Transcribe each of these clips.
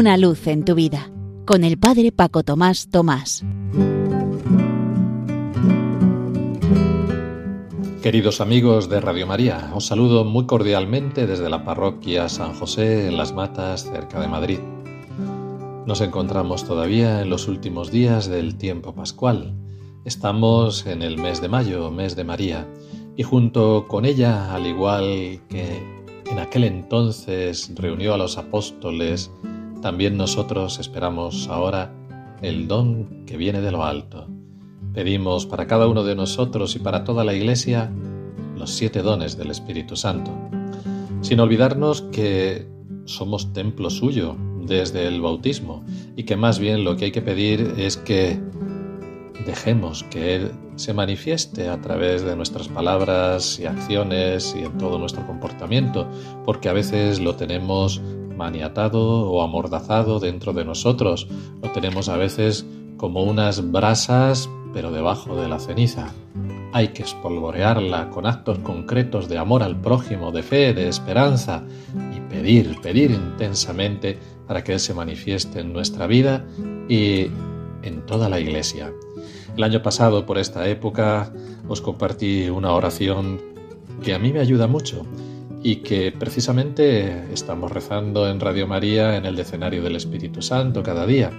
Una luz en tu vida con el Padre Paco Tomás Tomás. Queridos amigos de Radio María, os saludo muy cordialmente desde la parroquia San José en Las Matas, cerca de Madrid. Nos encontramos todavía en los últimos días del tiempo pascual. Estamos en el mes de mayo, mes de María, y junto con ella, al igual que en aquel entonces reunió a los apóstoles, también nosotros esperamos ahora el don que viene de lo alto. Pedimos para cada uno de nosotros y para toda la Iglesia los siete dones del Espíritu Santo, sin olvidarnos que somos templo suyo desde el bautismo y que más bien lo que hay que pedir es que dejemos que Él se manifieste a través de nuestras palabras y acciones y en todo nuestro comportamiento, porque a veces lo tenemos maniatado o amordazado dentro de nosotros, lo tenemos a veces como unas brasas pero debajo de la ceniza. Hay que espolvorearla con actos concretos de amor al prójimo, de fe, de esperanza y pedir, pedir intensamente para que Él se manifieste en nuestra vida y en toda la iglesia. El año pasado, por esta época, os compartí una oración que a mí me ayuda mucho y que precisamente estamos rezando en Radio María en el decenario del Espíritu Santo cada día.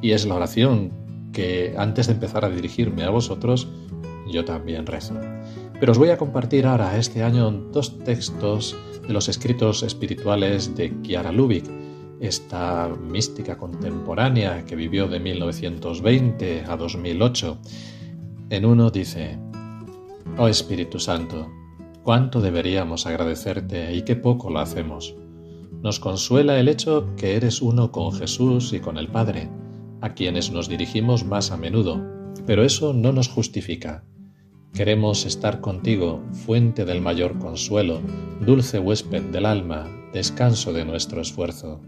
Y es la oración que antes de empezar a dirigirme a vosotros, yo también rezo. Pero os voy a compartir ahora este año dos textos de los escritos espirituales de Chiara Lubick, esta mística contemporánea que vivió de 1920 a 2008. En uno dice, Oh Espíritu Santo, cuánto deberíamos agradecerte y qué poco lo hacemos. Nos consuela el hecho que eres uno con Jesús y con el Padre, a quienes nos dirigimos más a menudo, pero eso no nos justifica. Queremos estar contigo, fuente del mayor consuelo, dulce huésped del alma, descanso de nuestro esfuerzo.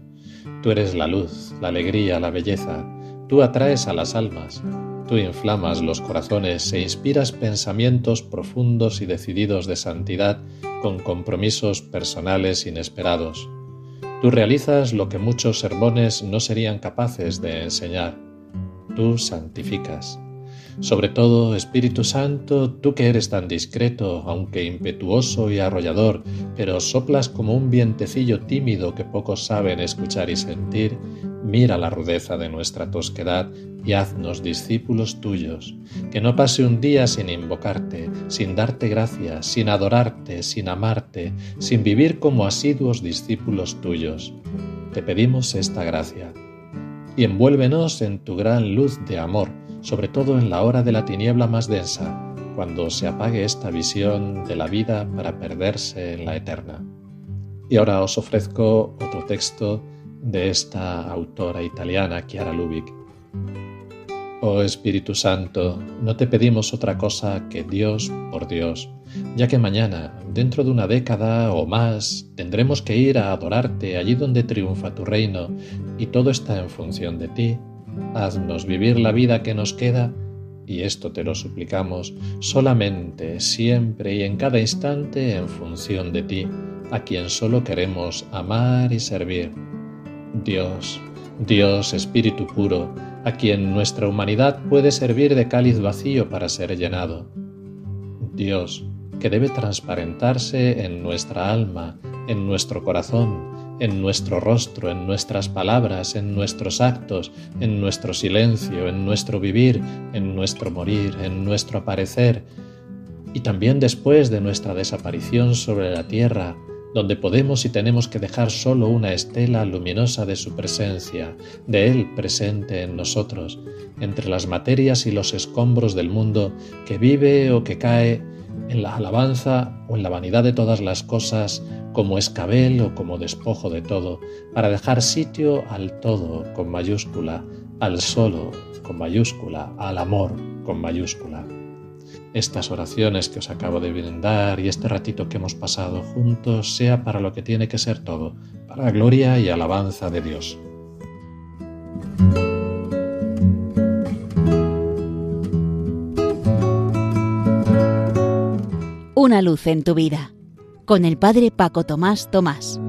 Tú eres la luz, la alegría, la belleza. Tú atraes a las almas. Tú inflamas los corazones e inspiras pensamientos profundos y decididos de santidad con compromisos personales inesperados. Tú realizas lo que muchos sermones no serían capaces de enseñar. Tú santificas. Sobre todo, Espíritu Santo, tú que eres tan discreto, aunque impetuoso y arrollador, pero soplas como un vientecillo tímido que pocos saben escuchar y sentir, mira la rudeza de nuestra tosquedad y haznos discípulos tuyos, que no pase un día sin invocarte, sin darte gracias, sin adorarte, sin amarte, sin vivir como asiduos discípulos tuyos. Te pedimos esta gracia. Y envuélvenos en tu gran luz de amor, sobre todo en la hora de la tiniebla más densa, cuando se apague esta visión de la vida para perderse en la eterna. Y ahora os ofrezco otro texto de esta autora italiana, Chiara Lubick. Oh Espíritu Santo, no te pedimos otra cosa que Dios por Dios, ya que mañana, dentro de una década o más, tendremos que ir a adorarte allí donde triunfa tu reino, y todo está en función de ti haznos vivir la vida que nos queda, y esto te lo suplicamos, solamente, siempre y en cada instante en función de ti, a quien solo queremos amar y servir. Dios, Dios Espíritu puro, a quien nuestra humanidad puede servir de cáliz vacío para ser llenado. Dios, que debe transparentarse en nuestra alma, en nuestro corazón, en nuestro rostro, en nuestras palabras, en nuestros actos, en nuestro silencio, en nuestro vivir, en nuestro morir, en nuestro aparecer, y también después de nuestra desaparición sobre la tierra, donde podemos y tenemos que dejar solo una estela luminosa de su presencia, de Él presente en nosotros, entre las materias y los escombros del mundo que vive o que cae en la alabanza o en la vanidad de todas las cosas como escabel o como despojo de todo, para dejar sitio al todo con mayúscula, al solo con mayúscula, al amor con mayúscula. Estas oraciones que os acabo de brindar y este ratito que hemos pasado juntos sea para lo que tiene que ser todo, para gloria y alabanza de Dios. Una luz en tu vida con el Padre Paco Tomás Tomás.